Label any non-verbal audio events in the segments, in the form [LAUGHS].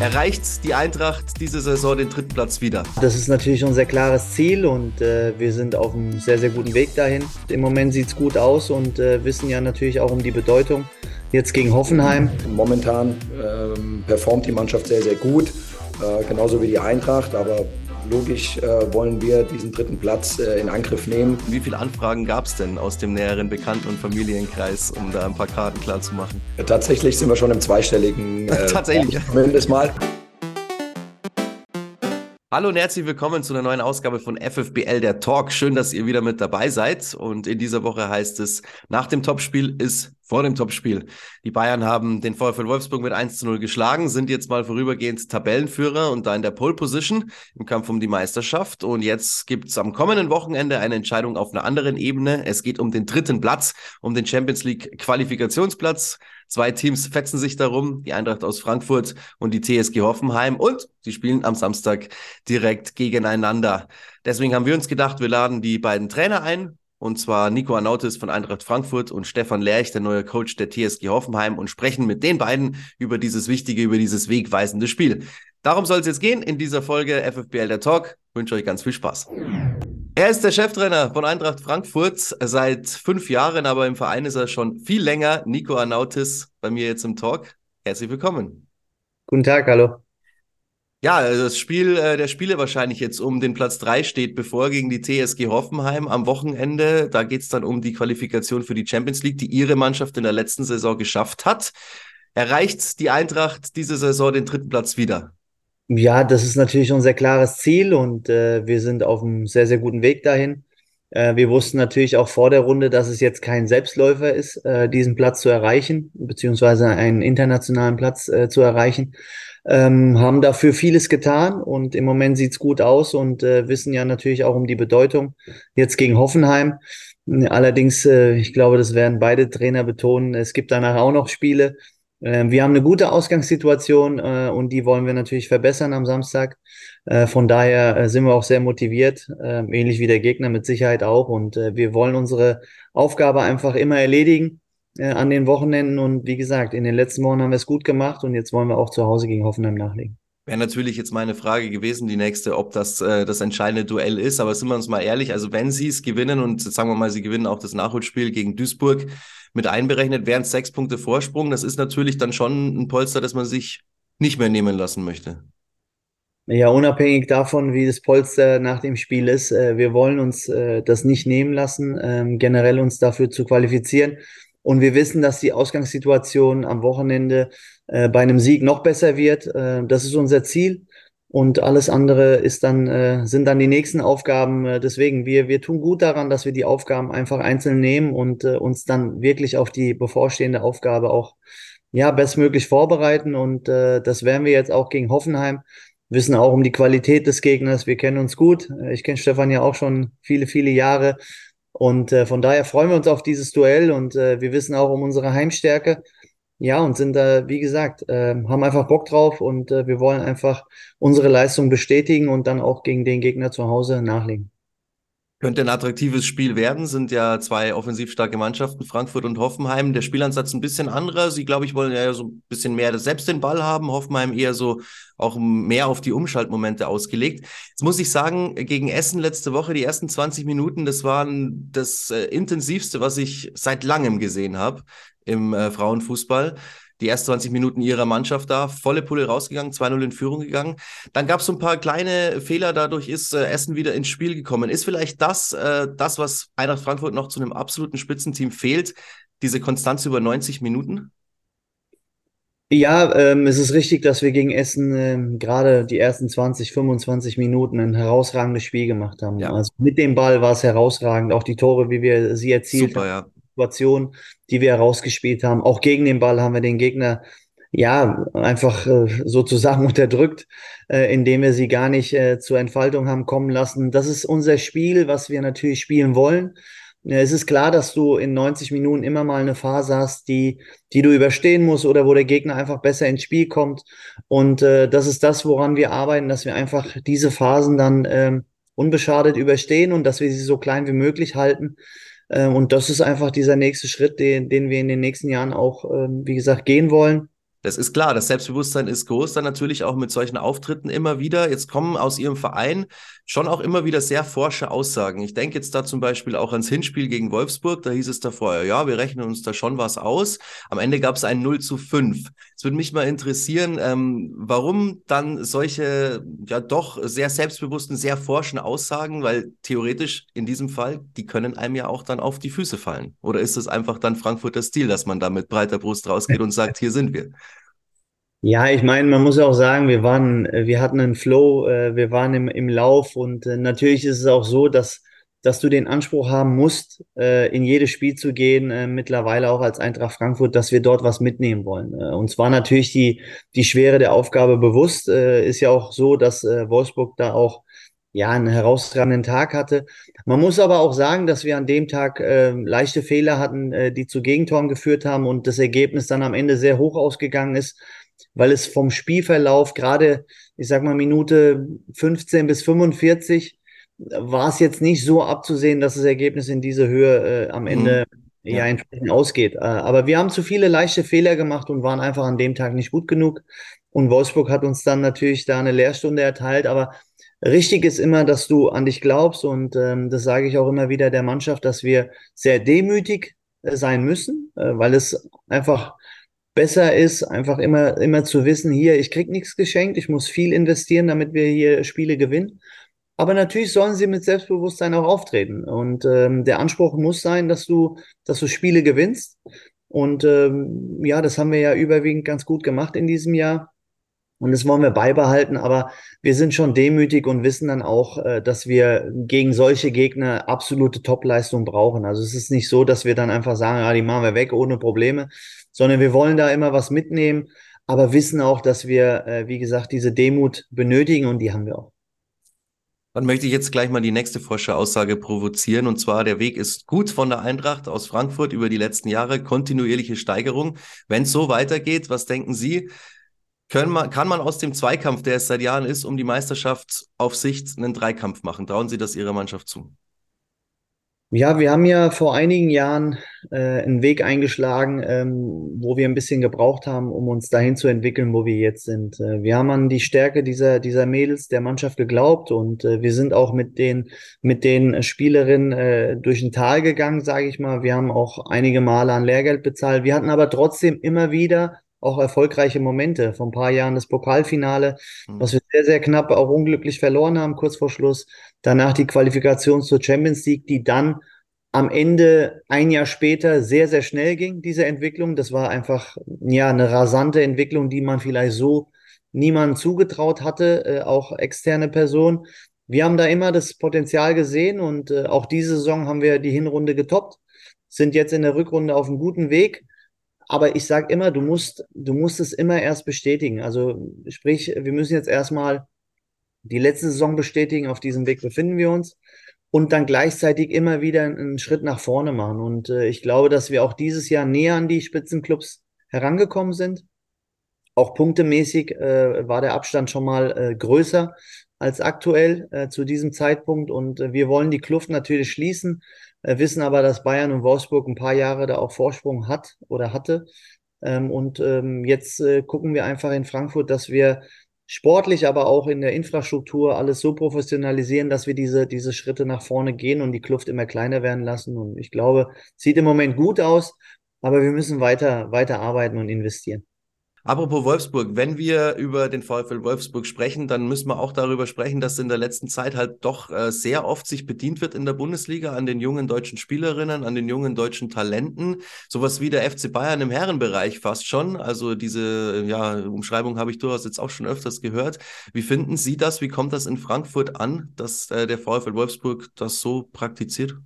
Erreicht die Eintracht diese Saison den dritten Platz wieder? Das ist natürlich unser klares Ziel und äh, wir sind auf einem sehr, sehr guten Weg dahin. Im Moment sieht es gut aus und äh, wissen ja natürlich auch um die Bedeutung. Jetzt gegen Hoffenheim. Momentan ähm, performt die Mannschaft sehr, sehr gut, äh, genauso wie die Eintracht, aber logisch äh, wollen wir diesen dritten Platz äh, in Angriff nehmen. Wie viele Anfragen gab es denn aus dem näheren Bekannten- und Familienkreis, um da ein paar Karten klar zu machen? Tatsächlich sind wir schon im zweistelligen. [LAUGHS] Äh, Tatsächlich. Zumindest mal. Hallo und herzlich willkommen zu einer neuen Ausgabe von FFBL der Talk. Schön, dass ihr wieder mit dabei seid. Und in dieser Woche heißt es, nach dem Topspiel ist vor dem Topspiel. Die Bayern haben den VfL Wolfsburg mit 1 zu 0 geschlagen, sind jetzt mal vorübergehend Tabellenführer und da in der Pole Position im Kampf um die Meisterschaft. Und jetzt gibt's am kommenden Wochenende eine Entscheidung auf einer anderen Ebene. Es geht um den dritten Platz, um den Champions League Qualifikationsplatz. Zwei Teams fetzen sich darum, die Eintracht aus Frankfurt und die TSG Hoffenheim und sie spielen am Samstag direkt gegeneinander. Deswegen haben wir uns gedacht, wir laden die beiden Trainer ein, und zwar Nico Anautis von Eintracht Frankfurt und Stefan Lerch, der neue Coach der TSG Hoffenheim und sprechen mit den beiden über dieses wichtige, über dieses wegweisende Spiel. Darum soll es jetzt gehen in dieser Folge FFBL der Talk. Ich wünsche euch ganz viel Spaß. Er ist der Cheftrainer von Eintracht Frankfurt seit fünf Jahren, aber im Verein ist er schon viel länger. Nico Anautis bei mir jetzt im Talk. Herzlich willkommen. Guten Tag, hallo. Ja, das Spiel äh, der Spiele wahrscheinlich jetzt um den Platz drei steht bevor gegen die TSG Hoffenheim am Wochenende. Da geht's dann um die Qualifikation für die Champions League, die ihre Mannschaft in der letzten Saison geschafft hat. Erreicht die Eintracht diese Saison den dritten Platz wieder? Ja, das ist natürlich unser klares Ziel und äh, wir sind auf einem sehr, sehr guten Weg dahin. Äh, wir wussten natürlich auch vor der Runde, dass es jetzt kein Selbstläufer ist, äh, diesen Platz zu erreichen, beziehungsweise einen internationalen Platz äh, zu erreichen. Ähm, haben dafür vieles getan und im Moment sieht's gut aus und äh, wissen ja natürlich auch um die Bedeutung jetzt gegen Hoffenheim. Allerdings, äh, ich glaube, das werden beide Trainer betonen. Es gibt danach auch noch Spiele äh, wir haben eine gute Ausgangssituation äh, und die wollen wir natürlich verbessern am Samstag. Äh, von daher äh, sind wir auch sehr motiviert, äh, ähnlich wie der Gegner mit Sicherheit auch. Und äh, wir wollen unsere Aufgabe einfach immer erledigen an den Wochenenden. Und wie gesagt, in den letzten Wochen haben wir es gut gemacht und jetzt wollen wir auch zu Hause gegen Hoffenheim nachlegen. Wäre natürlich jetzt meine Frage gewesen, die nächste, ob das äh, das entscheidende Duell ist. Aber sind wir uns mal ehrlich, also wenn sie es gewinnen und sagen wir mal, sie gewinnen auch das Nachholspiel gegen Duisburg, mit einberechnet, wären es sechs Punkte Vorsprung. Das ist natürlich dann schon ein Polster, das man sich nicht mehr nehmen lassen möchte. Ja, unabhängig davon, wie das Polster nach dem Spiel ist, äh, wir wollen uns äh, das nicht nehmen lassen, ähm, generell uns dafür zu qualifizieren. Und wir wissen, dass die Ausgangssituation am Wochenende äh, bei einem Sieg noch besser wird. das ist unser Ziel. Und alles andere ist dann, äh, sind dann die nächsten Aufgaben. Äh, deswegen, wir, wir tun gut daran, dass wir die Aufgaben einfach einzeln nehmen und äh, uns dann wirklich auf die bevorstehende Aufgabe auch ja, bestmöglich vorbereiten. Und äh, das werden wir jetzt auch gegen Hoffenheim. Wissen auch um die Qualität des Gegners. Wir kennen uns gut. Äh, ich kenne Stefan ja auch schon viele, viele Jahre. Und äh, von daher freuen wir uns auf dieses Duell und äh, wir wissen auch um unsere Heimstärke. Ja, und sind da, wie gesagt, äh, haben einfach Bock drauf und äh, wir wollen einfach unsere Leistung bestätigen und dann auch gegen den Gegner zu Hause nachlegen. Könnte ein attraktives Spiel werden, sind ja zwei offensiv starke Mannschaften, Frankfurt und Hoffenheim. Der Spielansatz ein bisschen anderer. Sie, glaube ich, wollen ja so ein bisschen mehr selbst den Ball haben. Hoffenheim eher so auch mehr auf die Umschaltmomente ausgelegt. Jetzt muss ich sagen, gegen Essen letzte Woche, die ersten 20 Minuten, das waren das äh, intensivste, was ich seit langem gesehen habe im äh, Frauenfußball. Die ersten 20 Minuten ihrer Mannschaft da, volle Pulle rausgegangen, 2-0 in Führung gegangen. Dann gab es so ein paar kleine Fehler, dadurch ist äh, Essen wieder ins Spiel gekommen. Ist vielleicht das, äh, das, was Eintracht Frankfurt noch zu einem absoluten Spitzenteam fehlt, diese Konstanz über 90 Minuten? Ja, ähm, es ist richtig, dass wir gegen Essen ähm, gerade die ersten 20, 25 Minuten ein herausragendes Spiel gemacht haben. Ja. Also mit dem Ball war es herausragend. Auch die Tore, wie wir sie erzielt Super, haben. Ja. Situation, die wir herausgespielt haben. Auch gegen den Ball haben wir den Gegner ja einfach äh, sozusagen [LAUGHS] unterdrückt, äh, indem wir sie gar nicht äh, zur Entfaltung haben kommen lassen. Das ist unser Spiel, was wir natürlich spielen wollen. Es ist klar, dass du in 90 Minuten immer mal eine Phase hast, die, die du überstehen musst oder wo der Gegner einfach besser ins Spiel kommt. Und äh, das ist das, woran wir arbeiten, dass wir einfach diese Phasen dann ähm, unbeschadet überstehen und dass wir sie so klein wie möglich halten. Ähm, und das ist einfach dieser nächste Schritt, den, den wir in den nächsten Jahren auch, ähm, wie gesagt, gehen wollen. Das ist klar, das Selbstbewusstsein ist groß, dann natürlich auch mit solchen Auftritten immer wieder. Jetzt kommen aus Ihrem Verein schon auch immer wieder sehr forsche Aussagen. Ich denke jetzt da zum Beispiel auch ans Hinspiel gegen Wolfsburg. Da hieß es davor, ja, wir rechnen uns da schon was aus. Am Ende gab es ein 0 zu 5. Es würde mich mal interessieren, ähm, warum dann solche ja doch sehr selbstbewussten, sehr forschen Aussagen, weil theoretisch in diesem Fall, die können einem ja auch dann auf die Füße fallen. Oder ist es einfach dann Frankfurter Stil, dass man da mit breiter Brust rausgeht und sagt, hier sind wir? Ja, ich meine, man muss auch sagen, wir waren, äh, wir hatten einen Flow, äh, wir waren im, im Lauf und äh, natürlich ist es auch so, dass, dass du den Anspruch haben musst, in jedes Spiel zu gehen, mittlerweile auch als Eintracht Frankfurt, dass wir dort was mitnehmen wollen. Und zwar natürlich die, die Schwere der Aufgabe bewusst. Ist ja auch so, dass Wolfsburg da auch ja, einen herausragenden Tag hatte. Man muss aber auch sagen, dass wir an dem Tag äh, leichte Fehler hatten, äh, die zu Gegentoren geführt haben und das Ergebnis dann am Ende sehr hoch ausgegangen ist weil es vom Spielverlauf gerade, ich sag mal, Minute 15 bis 45 war es jetzt nicht so abzusehen, dass das Ergebnis in diese Höhe äh, am mhm. Ende mhm. ja. entsprechend ausgeht. Äh, aber wir haben zu viele leichte Fehler gemacht und waren einfach an dem Tag nicht gut genug. Und Wolfsburg hat uns dann natürlich da eine Lehrstunde erteilt. Aber richtig ist immer, dass du an dich glaubst. Und ähm, das sage ich auch immer wieder der Mannschaft, dass wir sehr demütig äh, sein müssen, äh, weil es einfach besser ist, einfach immer, immer zu wissen, hier, ich krieg nichts geschenkt, ich muss viel investieren, damit wir hier Spiele gewinnen. Aber natürlich sollen sie mit Selbstbewusstsein auch auftreten. Und ähm, der Anspruch muss sein, dass du, dass du Spiele gewinnst. Und ähm, ja, das haben wir ja überwiegend ganz gut gemacht in diesem Jahr. Und das wollen wir beibehalten, aber wir sind schon demütig und wissen dann auch, äh, dass wir gegen solche Gegner absolute Topleistung brauchen. Also es ist nicht so, dass wir dann einfach sagen, ja, die machen wir weg ohne Probleme, sondern wir wollen da immer was mitnehmen, aber wissen auch, dass wir, äh, wie gesagt, diese Demut benötigen und die haben wir auch. Dann möchte ich jetzt gleich mal die nächste forsche Aussage provozieren. Und zwar, der Weg ist gut von der Eintracht aus Frankfurt über die letzten Jahre, kontinuierliche Steigerung. Wenn es so weitergeht, was denken Sie? Können man, kann man aus dem Zweikampf, der es seit Jahren ist, um die Meisterschaft auf Sicht einen Dreikampf machen? Trauen Sie das Ihrer Mannschaft zu? Ja, wir haben ja vor einigen Jahren äh, einen Weg eingeschlagen, ähm, wo wir ein bisschen gebraucht haben, um uns dahin zu entwickeln, wo wir jetzt sind. Äh, wir haben an die Stärke dieser, dieser Mädels der Mannschaft geglaubt und äh, wir sind auch mit den, mit den Spielerinnen äh, durch ein Tal gegangen, sage ich mal. Wir haben auch einige Male an Lehrgeld bezahlt. Wir hatten aber trotzdem immer wieder auch erfolgreiche Momente. Vor ein paar Jahren das Pokalfinale, mhm. was wir sehr, sehr knapp auch unglücklich verloren haben, kurz vor Schluss. Danach die Qualifikation zur Champions League, die dann am Ende ein Jahr später sehr, sehr schnell ging, diese Entwicklung. Das war einfach, ja, eine rasante Entwicklung, die man vielleicht so niemandem zugetraut hatte, äh, auch externe Personen. Wir haben da immer das Potenzial gesehen und äh, auch diese Saison haben wir die Hinrunde getoppt, sind jetzt in der Rückrunde auf einem guten Weg aber ich sage immer, du musst, du musst es immer erst bestätigen. Also sprich, wir müssen jetzt erstmal die letzte Saison bestätigen, auf diesem Weg befinden wir uns und dann gleichzeitig immer wieder einen Schritt nach vorne machen. Und äh, ich glaube, dass wir auch dieses Jahr näher an die Spitzenclubs herangekommen sind. Auch punktemäßig äh, war der Abstand schon mal äh, größer als aktuell äh, zu diesem Zeitpunkt. Und äh, wir wollen die Kluft natürlich schließen. Äh, wissen aber, dass Bayern und Wolfsburg ein paar Jahre da auch Vorsprung hat oder hatte. Ähm, und ähm, jetzt äh, gucken wir einfach in Frankfurt, dass wir sportlich, aber auch in der Infrastruktur alles so professionalisieren, dass wir diese, diese Schritte nach vorne gehen und die Kluft immer kleiner werden lassen. Und ich glaube, sieht im Moment gut aus, aber wir müssen weiter, weiter arbeiten und investieren. Apropos Wolfsburg, wenn wir über den VfL Wolfsburg sprechen, dann müssen wir auch darüber sprechen, dass in der letzten Zeit halt doch äh, sehr oft sich bedient wird in der Bundesliga an den jungen deutschen Spielerinnen, an den jungen deutschen Talenten. Sowas wie der FC Bayern im Herrenbereich fast schon. Also diese ja, Umschreibung habe ich durchaus jetzt auch schon öfters gehört. Wie finden Sie das? Wie kommt das in Frankfurt an, dass äh, der VfL Wolfsburg das so praktiziert?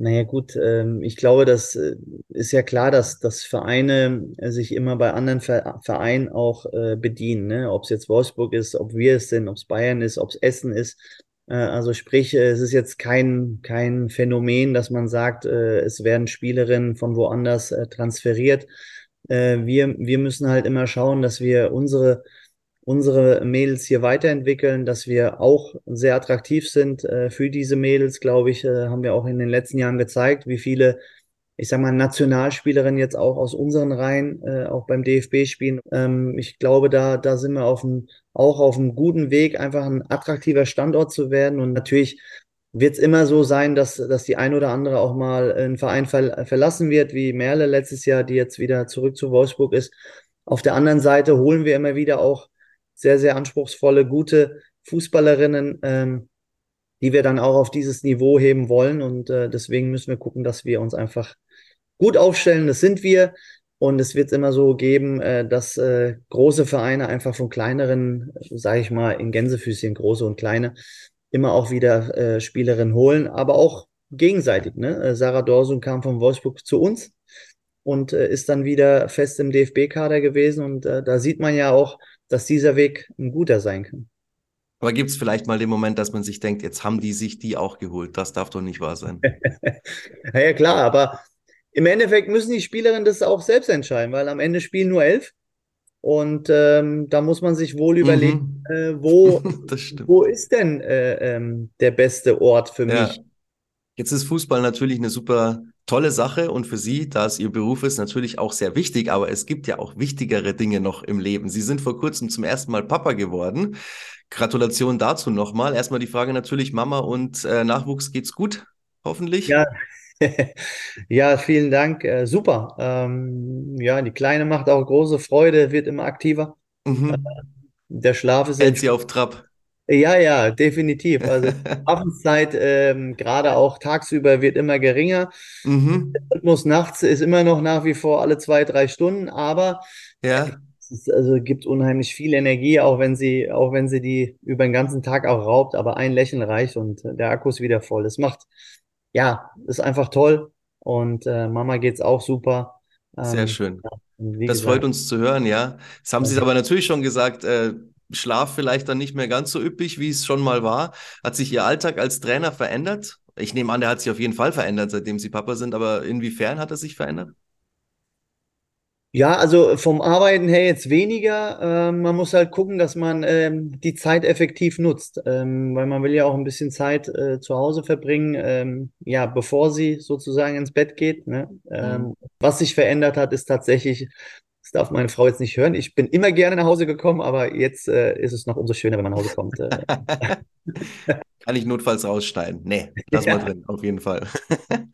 Naja gut, ähm, ich glaube, das äh, ist ja klar, dass, dass Vereine äh, sich immer bei anderen Vereinen auch äh, bedienen. Ne? Ob es jetzt Wolfsburg ist, ob wir es sind, ob es Bayern ist, ob es Essen ist. also sprich, es ist jetzt kein, kein Phänomen, dass man sagt, es werden Spielerinnen von woanders transferiert. wir, wir müssen halt immer schauen, dass wir unsere unsere Mädels hier weiterentwickeln, dass wir auch sehr attraktiv sind äh, für diese Mädels, glaube ich, äh, haben wir auch in den letzten Jahren gezeigt, wie viele ich sag mal, Nationalspielerin jetzt auch aus unseren Reihen, äh, auch beim DFB spielen. Ähm, ich glaube, da, da sind wir auf einem, auch auf einem guten Weg, einfach ein attraktiver Standort zu werden. Und natürlich wird es immer so sein, dass, dass die ein oder andere auch mal einen Verein ver verlassen wird, wie Merle letztes Jahr, die jetzt wieder zurück zu Wolfsburg ist. Auf der anderen Seite holen wir immer wieder auch sehr, sehr anspruchsvolle, gute Fußballerinnen, ähm, die wir dann auch auf dieses Niveau heben wollen. Und äh, deswegen müssen wir gucken, dass wir uns einfach gut aufstellen. Das sind wir. Und es wird immer so geben, äh, dass äh, große Vereine einfach von kleineren, sage ich mal, in Gänsefüßchen, große und kleine, immer auch wieder äh, Spielerinnen holen, aber auch gegenseitig. Ne? Äh, Sarah Dorsun kam von Wolfsburg zu uns und äh, ist dann wieder fest im DFB-Kader gewesen. Und äh, da sieht man ja auch, dass dieser Weg ein guter sein kann. Aber gibt es vielleicht mal den Moment, dass man sich denkt, jetzt haben die sich die auch geholt? Das darf doch nicht wahr sein. [LAUGHS] ja, ja, klar, aber im Endeffekt müssen die Spielerinnen das auch selbst entscheiden, weil am Ende spielen nur elf. Und ähm, da muss man sich wohl überlegen, mhm. äh, wo, [LAUGHS] wo ist denn äh, ähm, der beste Ort für ja. mich? Jetzt ist Fußball natürlich eine super tolle Sache und für Sie, da es Ihr Beruf ist, natürlich auch sehr wichtig, aber es gibt ja auch wichtigere Dinge noch im Leben. Sie sind vor kurzem zum ersten Mal Papa geworden. Gratulation dazu nochmal. Erstmal die Frage natürlich, Mama und äh, Nachwuchs geht's gut, hoffentlich? Ja. [LAUGHS] ja, vielen Dank. Äh, super. Ähm, ja, die Kleine macht auch große Freude, wird immer aktiver. Mhm. Äh, der Schlaf ist Hält sie auf Trab. Ja, ja, definitiv. Also [LAUGHS] Schlafenszeit, ähm, gerade auch tagsüber, wird immer geringer. Mhm. Der Rhythmus nachts ist immer noch nach wie vor alle zwei, drei Stunden, aber ja es also gibt unheimlich viel Energie, auch wenn sie, auch wenn sie die über den ganzen Tag auch raubt, aber ein Lächeln reicht und der Akku ist wieder voll. Das macht, ja, ist einfach toll und äh, Mama geht's auch super. Sehr ähm, schön. Ja, das gesagt, freut uns zu hören, ja. Das haben Sie aber natürlich schon gesagt, äh, Schlaf vielleicht dann nicht mehr ganz so üppig, wie es schon mal war. Hat sich Ihr Alltag als Trainer verändert? Ich nehme an, der hat sich auf jeden Fall verändert, seitdem Sie Papa sind, aber inwiefern hat er sich verändert? Ja, also vom Arbeiten her jetzt weniger. Ähm, man muss halt gucken, dass man ähm, die Zeit effektiv nutzt, ähm, weil man will ja auch ein bisschen Zeit äh, zu Hause verbringen, ähm, ja, bevor sie sozusagen ins Bett geht. Ne? Ähm, mhm. Was sich verändert hat, ist tatsächlich, das darf meine Frau jetzt nicht hören. Ich bin immer gerne nach Hause gekommen, aber jetzt äh, ist es noch umso schöner, wenn man nach Hause kommt. Äh. [LAUGHS] Kann ich notfalls rausschneiden? Nee, lass ja. mal drin, auf jeden Fall. [LAUGHS]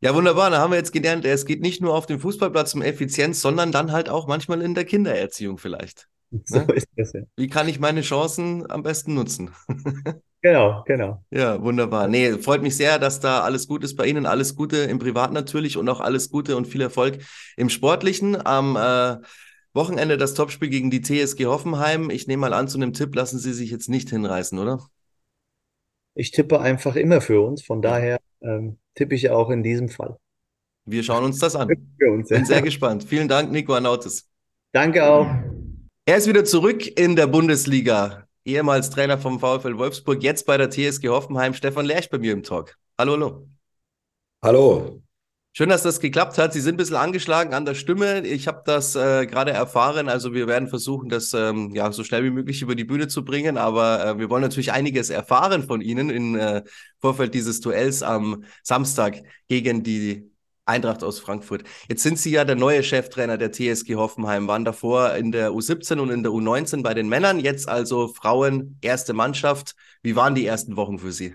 Ja, wunderbar. Da haben wir jetzt gelernt, es geht nicht nur auf dem Fußballplatz um Effizienz, sondern dann halt auch manchmal in der Kindererziehung vielleicht. So ne? ist das ja. Wie kann ich meine Chancen am besten nutzen? [LAUGHS] Genau, genau. Ja, wunderbar. Nee, freut mich sehr, dass da alles gut ist bei Ihnen. Alles Gute im Privat natürlich und auch alles Gute und viel Erfolg im Sportlichen. Am äh, Wochenende das Topspiel gegen die TSG Hoffenheim. Ich nehme mal an, zu einem Tipp lassen Sie sich jetzt nicht hinreißen, oder? Ich tippe einfach immer für uns. Von daher ähm, tippe ich auch in diesem Fall. Wir schauen uns das an. Uns, Bin sehr gespannt. Vielen Dank, Nico Anautis. Danke auch. Er ist wieder zurück in der Bundesliga. Ehemals Trainer vom VfL Wolfsburg, jetzt bei der TSG Hoffenheim. Stefan Lerch bei mir im Talk. Hallo, hallo. Hallo. Schön, dass das geklappt hat. Sie sind ein bisschen angeschlagen an der Stimme. Ich habe das äh, gerade erfahren. Also wir werden versuchen, das ähm, ja so schnell wie möglich über die Bühne zu bringen. Aber äh, wir wollen natürlich einiges erfahren von Ihnen im äh, Vorfeld dieses Duells am Samstag gegen die Eintracht aus Frankfurt. Jetzt sind Sie ja der neue Cheftrainer der TSG Hoffenheim, waren davor in der U17 und in der U19 bei den Männern, jetzt also Frauen, erste Mannschaft. Wie waren die ersten Wochen für Sie?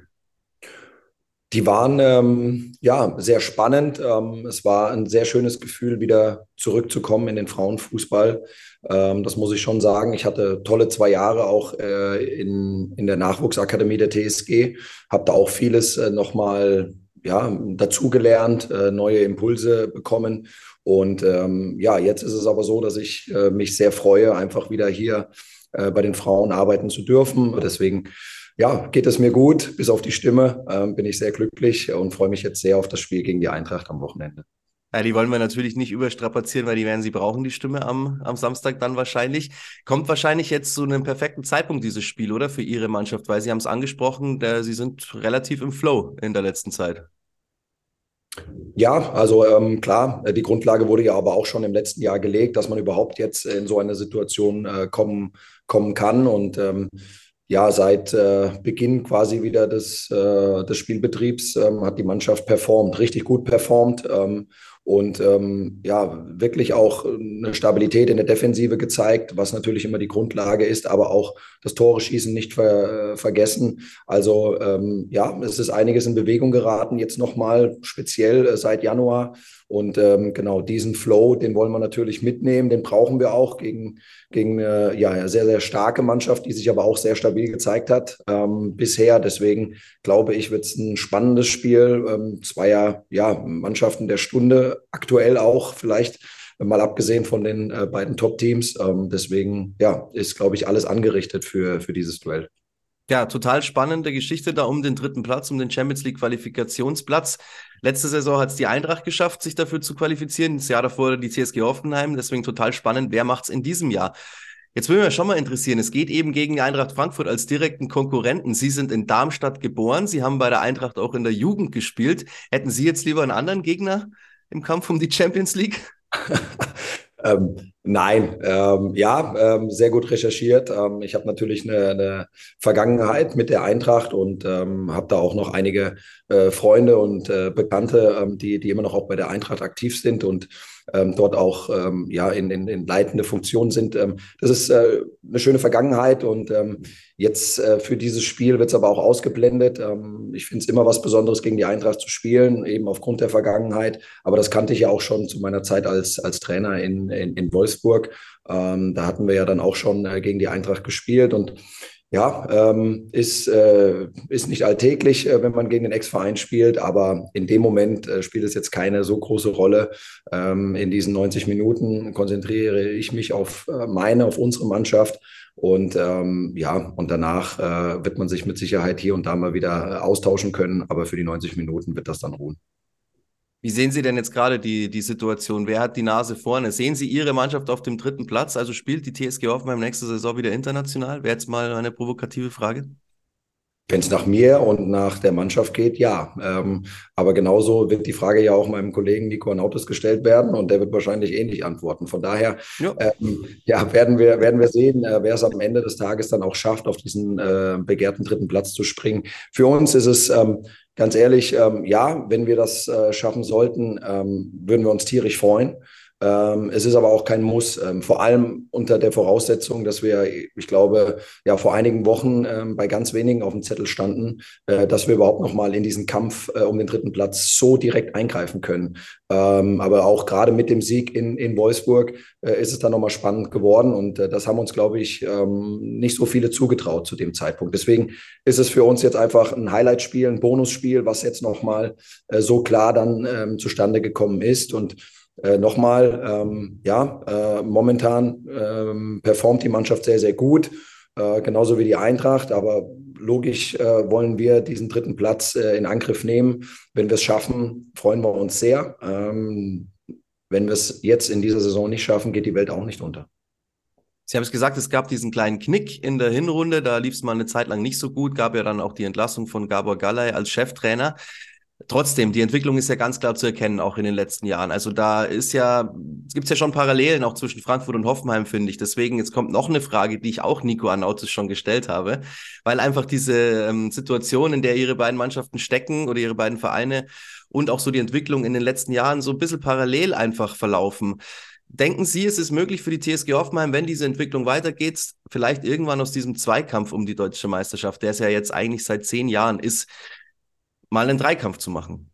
Die waren ähm, ja sehr spannend. Ähm, es war ein sehr schönes Gefühl, wieder zurückzukommen in den Frauenfußball. Ähm, das muss ich schon sagen. Ich hatte tolle zwei Jahre auch äh, in, in der Nachwuchsakademie der TSG, habe da auch vieles äh, nochmal ja, dazugelernt, äh, neue Impulse bekommen. Und ähm, ja, jetzt ist es aber so, dass ich äh, mich sehr freue, einfach wieder hier äh, bei den Frauen arbeiten zu dürfen. Deswegen ja, geht es mir gut, bis auf die Stimme ähm, bin ich sehr glücklich und freue mich jetzt sehr auf das Spiel gegen die Eintracht am Wochenende. Ja, die wollen wir natürlich nicht überstrapazieren, weil die werden sie brauchen, die Stimme am, am Samstag dann wahrscheinlich. Kommt wahrscheinlich jetzt zu einem perfekten Zeitpunkt, dieses Spiel, oder? Für Ihre Mannschaft, weil Sie haben es angesprochen, der, Sie sind relativ im Flow in der letzten Zeit. Ja, also ähm, klar, die Grundlage wurde ja aber auch schon im letzten Jahr gelegt, dass man überhaupt jetzt in so eine Situation äh, kommen, kommen kann. Und ähm, ja, seit äh, Beginn quasi wieder des, äh, des Spielbetriebs ähm, hat die Mannschaft performt, richtig gut performt. Ähm, und ähm, ja, wirklich auch eine Stabilität in der Defensive gezeigt, was natürlich immer die Grundlage ist, aber auch das Tore schießen nicht ver, äh, vergessen. Also ähm, ja, es ist einiges in Bewegung geraten, jetzt nochmal speziell äh, seit Januar. Und ähm, genau diesen Flow, den wollen wir natürlich mitnehmen, den brauchen wir auch gegen, gegen äh, ja, eine sehr, sehr starke Mannschaft, die sich aber auch sehr stabil gezeigt hat ähm, bisher. Deswegen glaube ich, wird es ein spannendes Spiel. Ähm, zweier ja, Mannschaften der Stunde, aktuell auch vielleicht mal abgesehen von den äh, beiden Top-Teams. Ähm, deswegen ja, ist, glaube ich, alles angerichtet für, für dieses Duell. Ja, total spannende Geschichte da um den dritten Platz, um den Champions League Qualifikationsplatz. Letzte Saison hat es die Eintracht geschafft, sich dafür zu qualifizieren. Das Jahr davor die TSG Hoffenheim. Deswegen total spannend. Wer macht es in diesem Jahr? Jetzt würde mich schon mal interessieren, es geht eben gegen die Eintracht Frankfurt als direkten Konkurrenten. Sie sind in Darmstadt geboren, Sie haben bei der Eintracht auch in der Jugend gespielt. Hätten Sie jetzt lieber einen anderen Gegner im Kampf um die Champions League? [LAUGHS] ähm, nein, ähm, ja, ähm, sehr gut recherchiert. Ähm, ich habe natürlich eine, eine, Vergangenheit mit der Eintracht und ähm, habe da auch noch einige äh, Freunde und äh, Bekannte, ähm, die, die immer noch auch bei der Eintracht aktiv sind und ähm, dort auch ähm, ja, in, in, in leitende Funktionen sind. Ähm, das ist äh, eine schöne Vergangenheit und ähm, jetzt äh, für dieses Spiel wird es aber auch ausgeblendet. Ähm, ich finde es immer was Besonderes, gegen die Eintracht zu spielen, eben aufgrund der Vergangenheit. Aber das kannte ich ja auch schon zu meiner Zeit als, als Trainer in, in, in Wolfsburg. Ähm, da hatten wir ja dann auch schon äh, gegen die Eintracht gespielt und ja, ähm, ist, äh, ist nicht alltäglich, äh, wenn man gegen den Ex-Verein spielt, aber in dem Moment äh, spielt es jetzt keine so große Rolle. Ähm, in diesen 90 Minuten konzentriere ich mich auf äh, meine, auf unsere Mannschaft und ähm, ja, und danach äh, wird man sich mit Sicherheit hier und da mal wieder äh, austauschen können, aber für die 90 Minuten wird das dann ruhen. Wie sehen Sie denn jetzt gerade die, die Situation? Wer hat die Nase vorne? Sehen Sie Ihre Mannschaft auf dem dritten Platz? Also spielt die TSG Hoffenheim nächste Saison wieder international? Wäre jetzt mal eine provokative Frage. Wenn es nach mir und nach der Mannschaft geht, ja. Ähm, aber genauso wird die Frage ja auch meinem Kollegen Nico Anautis gestellt werden und der wird wahrscheinlich ähnlich antworten. Von daher ja. Ähm, ja, werden, wir, werden wir sehen, äh, wer es am Ende des Tages dann auch schafft, auf diesen äh, begehrten dritten Platz zu springen. Für uns ist es ähm, ganz ehrlich, ähm, ja, wenn wir das äh, schaffen sollten, ähm, würden wir uns tierisch freuen. Ähm, es ist aber auch kein Muss, ähm, vor allem unter der Voraussetzung, dass wir, ich glaube, ja vor einigen Wochen ähm, bei ganz wenigen auf dem Zettel standen, äh, dass wir überhaupt noch mal in diesen Kampf äh, um den dritten Platz so direkt eingreifen können. Aber auch gerade mit dem Sieg in, in Wolfsburg äh, ist es dann noch mal spannend geworden und das haben uns, glaube ich, nicht so viele zugetraut zu dem Zeitpunkt. Deswegen ist es für uns jetzt einfach ein Highlight-Spiel, ein Bonusspiel, was jetzt noch mal so klar dann zustande gekommen ist und äh, Nochmal, ähm, ja, äh, momentan ähm, performt die Mannschaft sehr, sehr gut, äh, genauso wie die Eintracht, aber logisch äh, wollen wir diesen dritten Platz äh, in Angriff nehmen. Wenn wir es schaffen, freuen wir uns sehr. Ähm, wenn wir es jetzt in dieser Saison nicht schaffen, geht die Welt auch nicht unter. Sie haben es gesagt, es gab diesen kleinen Knick in der Hinrunde, da lief es mal eine Zeit lang nicht so gut, gab ja dann auch die Entlassung von Gabor Gallay als Cheftrainer. Trotzdem, die Entwicklung ist ja ganz klar zu erkennen, auch in den letzten Jahren. Also da ist ja, es gibt ja schon Parallelen auch zwischen Frankfurt und Hoffenheim, finde ich. Deswegen, jetzt kommt noch eine Frage, die ich auch Nico Anautis schon gestellt habe, weil einfach diese ähm, Situation, in der ihre beiden Mannschaften stecken oder ihre beiden Vereine und auch so die Entwicklung in den letzten Jahren so ein bisschen parallel einfach verlaufen. Denken Sie, es ist möglich für die TSG Hoffenheim, wenn diese Entwicklung weitergeht, vielleicht irgendwann aus diesem Zweikampf um die deutsche Meisterschaft, der es ja jetzt eigentlich seit zehn Jahren ist, mal einen Dreikampf zu machen.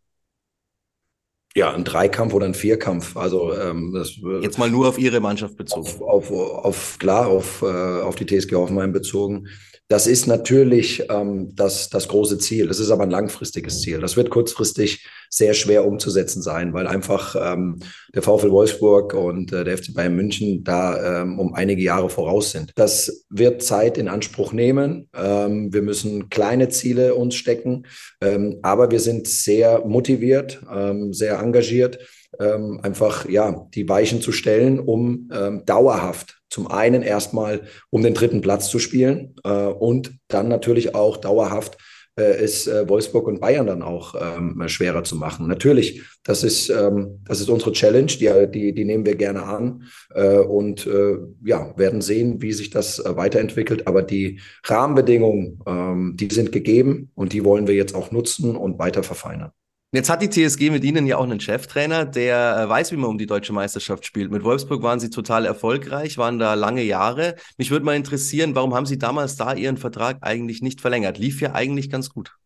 Ja, ein Dreikampf oder ein Vierkampf. Also ähm, das, jetzt mal nur auf Ihre Mannschaft bezogen. Auf, auf, auf klar, auf, äh, auf die TSG Hoffenheim bezogen. Das ist natürlich ähm, das, das große Ziel. Das ist aber ein langfristiges Ziel. Das wird kurzfristig sehr schwer umzusetzen sein, weil einfach ähm, der VfL Wolfsburg und äh, der FC Bayern München da ähm, um einige Jahre voraus sind. Das wird Zeit in Anspruch nehmen. Ähm, wir müssen kleine Ziele uns stecken, ähm, aber wir sind sehr motiviert, ähm, sehr engagiert ähm, einfach ja die Weichen zu stellen, um ähm, dauerhaft zum einen erstmal um den dritten Platz zu spielen äh, und dann natürlich auch dauerhaft äh, es äh, Wolfsburg und Bayern dann auch ähm, schwerer zu machen. Natürlich, das ist, ähm, das ist unsere Challenge, die, die, die nehmen wir gerne an äh, und äh, ja, werden sehen, wie sich das äh, weiterentwickelt. Aber die Rahmenbedingungen, ähm, die sind gegeben und die wollen wir jetzt auch nutzen und weiter verfeinern. Jetzt hat die TSG mit Ihnen ja auch einen Cheftrainer, der äh, weiß, wie man um die deutsche Meisterschaft spielt. Mit Wolfsburg waren Sie total erfolgreich, waren da lange Jahre. Mich würde mal interessieren, warum haben Sie damals da Ihren Vertrag eigentlich nicht verlängert? Lief ja eigentlich ganz gut.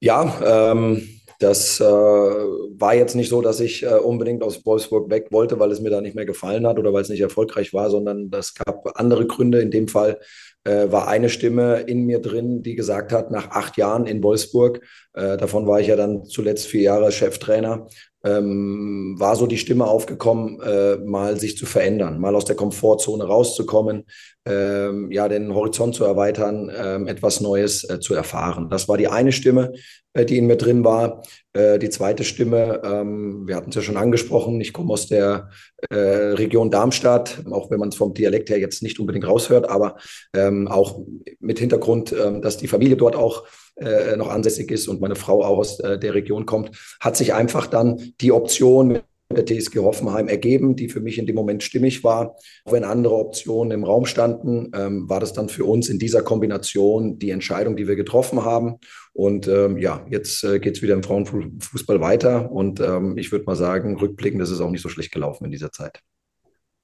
Ja, ähm, das äh, war jetzt nicht so, dass ich äh, unbedingt aus Wolfsburg weg wollte, weil es mir da nicht mehr gefallen hat oder weil es nicht erfolgreich war, sondern das gab andere Gründe. In dem Fall äh, war eine Stimme in mir drin, die gesagt hat, nach acht Jahren in Wolfsburg, äh, davon war ich ja dann zuletzt vier Jahre Cheftrainer, ähm, war so die Stimme aufgekommen, äh, mal sich zu verändern, mal aus der Komfortzone rauszukommen, ähm, ja, den Horizont zu erweitern, ähm, etwas Neues äh, zu erfahren. Das war die eine Stimme, äh, die in mir drin war. Äh, die zweite Stimme, ähm, wir hatten es ja schon angesprochen, ich komme aus der äh, Region Darmstadt, auch wenn man es vom Dialekt her jetzt nicht unbedingt raushört, aber ähm, auch mit Hintergrund, ähm, dass die Familie dort auch äh, noch ansässig ist und meine Frau auch aus äh, der Region kommt, hat sich einfach dann die Option der TSG Hoffenheim ergeben, die für mich in dem Moment stimmig war. Auch wenn andere Optionen im Raum standen, ähm, war das dann für uns in dieser Kombination die Entscheidung, die wir getroffen haben. Und ähm, ja, jetzt äh, geht es wieder im Frauenfußball weiter. Und ähm, ich würde mal sagen, rückblickend, das ist auch nicht so schlecht gelaufen in dieser Zeit.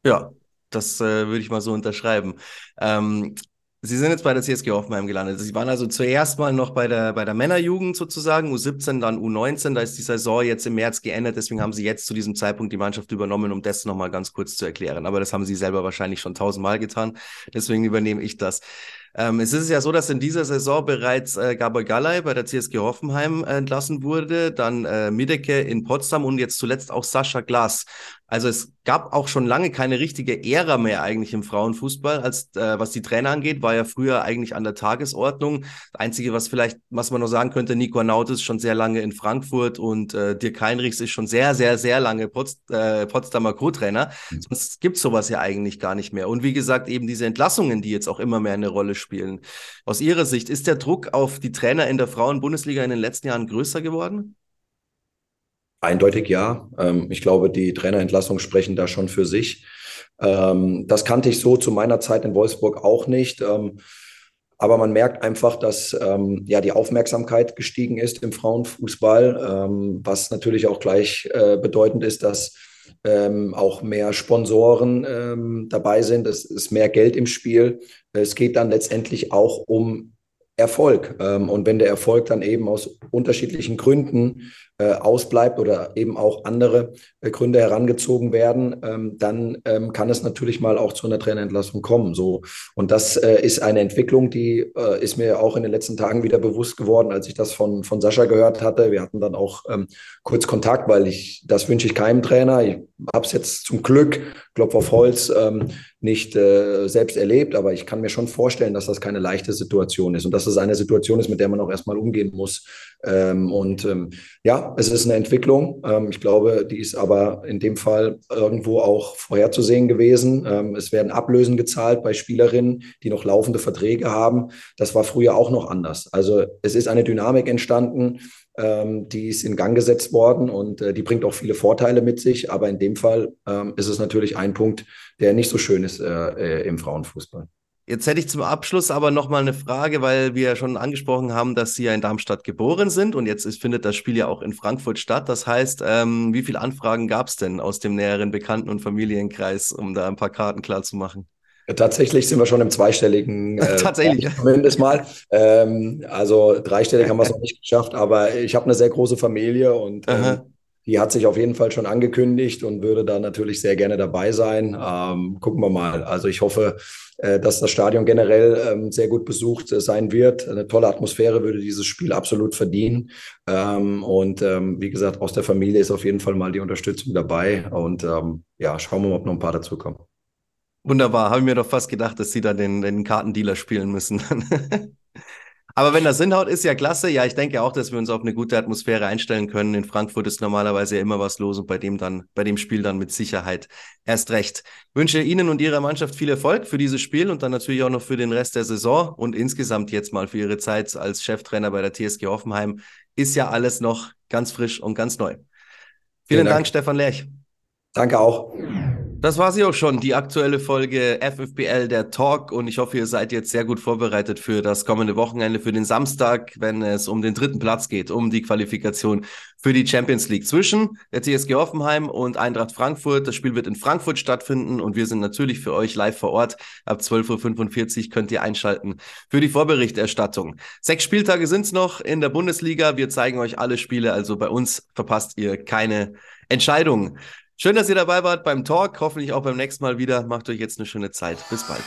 Ja, das äh, würde ich mal so unterschreiben. Ähm, Sie sind jetzt bei der CSG Hoffenheim gelandet. Sie waren also zuerst mal noch bei der, bei der Männerjugend sozusagen, U17, dann U19. Da ist die Saison jetzt im März geendet. Deswegen haben Sie jetzt zu diesem Zeitpunkt die Mannschaft übernommen, um das nochmal ganz kurz zu erklären. Aber das haben Sie selber wahrscheinlich schon tausendmal getan. Deswegen übernehme ich das. Ähm, es ist ja so, dass in dieser Saison bereits äh, Gabor Gallay bei der CSG Hoffenheim äh, entlassen wurde, dann äh, Mideke in Potsdam und jetzt zuletzt auch Sascha Glas. Also es gab auch schon lange keine richtige Ära mehr eigentlich im Frauenfußball, als äh, was die Trainer angeht, war ja früher eigentlich an der Tagesordnung. Das Einzige, was vielleicht, was man noch sagen könnte, Nico Arnaut ist schon sehr lange in Frankfurt und äh, Dirk Heinrichs ist schon sehr, sehr, sehr lange Pots äh, Potsdamer Co-Trainer. Mhm. Sonst gibt sowas ja eigentlich gar nicht mehr. Und wie gesagt, eben diese Entlassungen, die jetzt auch immer mehr eine Rolle spielen. Aus Ihrer Sicht, ist der Druck auf die Trainer in der Frauen-Bundesliga in den letzten Jahren größer geworden? Eindeutig ja. Ähm, ich glaube, die Trainerentlassungen sprechen da schon für sich. Ähm, das kannte ich so zu meiner Zeit in Wolfsburg auch nicht. Ähm, aber man merkt einfach, dass ja die Aufmerksamkeit gestiegen ist im Frauenfußball, was natürlich auch gleich äh, bedeutend ist, dass auch mehr Sponsoren dabei sind. Es ist mehr Geld im Spiel. Es geht dann letztendlich auch um Erfolg. Und wenn der Erfolg dann eben aus unterschiedlichen Gründen ausbleibt oder eben auch andere äh, Gründe herangezogen werden, ähm, dann ähm, kann es natürlich mal auch zu einer Trainerentlassung kommen. So. Und das äh, ist eine Entwicklung, die äh, ist mir auch in den letzten Tagen wieder bewusst geworden, als ich das von, von Sascha gehört hatte. Wir hatten dann auch ähm, kurz Kontakt, weil ich, das wünsche ich keinem Trainer. Ich habe es jetzt zum Glück, Klopf auf Holz, nicht äh, selbst erlebt, aber ich kann mir schon vorstellen, dass das keine leichte Situation ist und dass es eine Situation ist, mit der man auch erstmal umgehen muss. Und ähm, es ist eine Entwicklung. Ähm, ich glaube, die ist aber in dem Fall irgendwo auch vorherzusehen gewesen. Ähm, es werden Ablösen gezahlt bei Spielerinnen, die noch laufende Verträge haben. Das war früher auch noch anders. Also es ist eine Dynamik entstanden, ähm, die ist in Gang gesetzt worden und äh, die bringt auch viele Vorteile mit sich. Aber in dem Fall ähm, ist es natürlich ein Punkt, der nicht so schön ist äh, äh, im Frauenfußball. Jetzt hätte ich zum Abschluss aber noch mal eine Frage, weil wir ja schon angesprochen haben, dass Sie ja in Darmstadt geboren sind und jetzt ist, findet das Spiel ja auch in Frankfurt statt. Das heißt, ähm, wie viele Anfragen gab es denn aus dem näheren Bekannten- und Familienkreis, um da ein paar Karten klar zu machen? Tatsächlich sind wir schon im zweistelligen. [LAUGHS] Äh, Tatsächlich. Zumindest mal. Ähm, also dreistellig haben wir es noch nicht geschafft, aber ich habe eine sehr große Familie und ähm, die hat sich auf jeden Fall schon angekündigt und würde da natürlich sehr gerne dabei sein. Ähm, gucken wir mal. Also ich hoffe, äh, dass das Stadion generell ähm, sehr gut besucht äh, sein wird. Eine tolle Atmosphäre würde dieses Spiel absolut verdienen. Ähm, und ähm, wie gesagt, aus der Familie ist auf jeden Fall mal die Unterstützung dabei. Und ähm, ja, schauen wir mal, ob noch ein paar dazukommen. Wunderbar, habe ich mir doch fast gedacht, dass Sie da den, den Kartendealer spielen müssen. [LAUGHS] Aber wenn das hinhaut, ist ja klasse. Ja, ich denke auch, dass wir uns auf eine gute Atmosphäre einstellen können. In Frankfurt ist normalerweise ja immer was los und bei dem dann, bei dem Spiel dann mit Sicherheit erst recht. Ich wünsche Ihnen und Ihrer Mannschaft viel Erfolg für dieses Spiel und dann natürlich auch noch für den Rest der Saison und insgesamt jetzt mal für Ihre Zeit als Cheftrainer bei der TSG Hoffenheim. Ist ja alles noch ganz frisch und ganz neu. Vielen, Vielen Dank. Dank, Stefan Lerch. Danke auch. Das war sie auch schon, die aktuelle Folge FFBL, der Talk. Und ich hoffe, ihr seid jetzt sehr gut vorbereitet für das kommende Wochenende, für den Samstag, wenn es um den dritten Platz geht, um die Qualifikation für die Champions League zwischen der TSG Hoffenheim und Eintracht Frankfurt. Das Spiel wird in Frankfurt stattfinden und wir sind natürlich für euch live vor Ort. Ab 12.45 Uhr könnt ihr einschalten für die Vorberichterstattung. Sechs Spieltage sind es noch in der Bundesliga. Wir zeigen euch alle Spiele, also bei uns verpasst ihr keine Entscheidung. Schön, dass ihr dabei wart beim Talk. Hoffentlich auch beim nächsten Mal wieder. Macht euch jetzt eine schöne Zeit. Bis bald.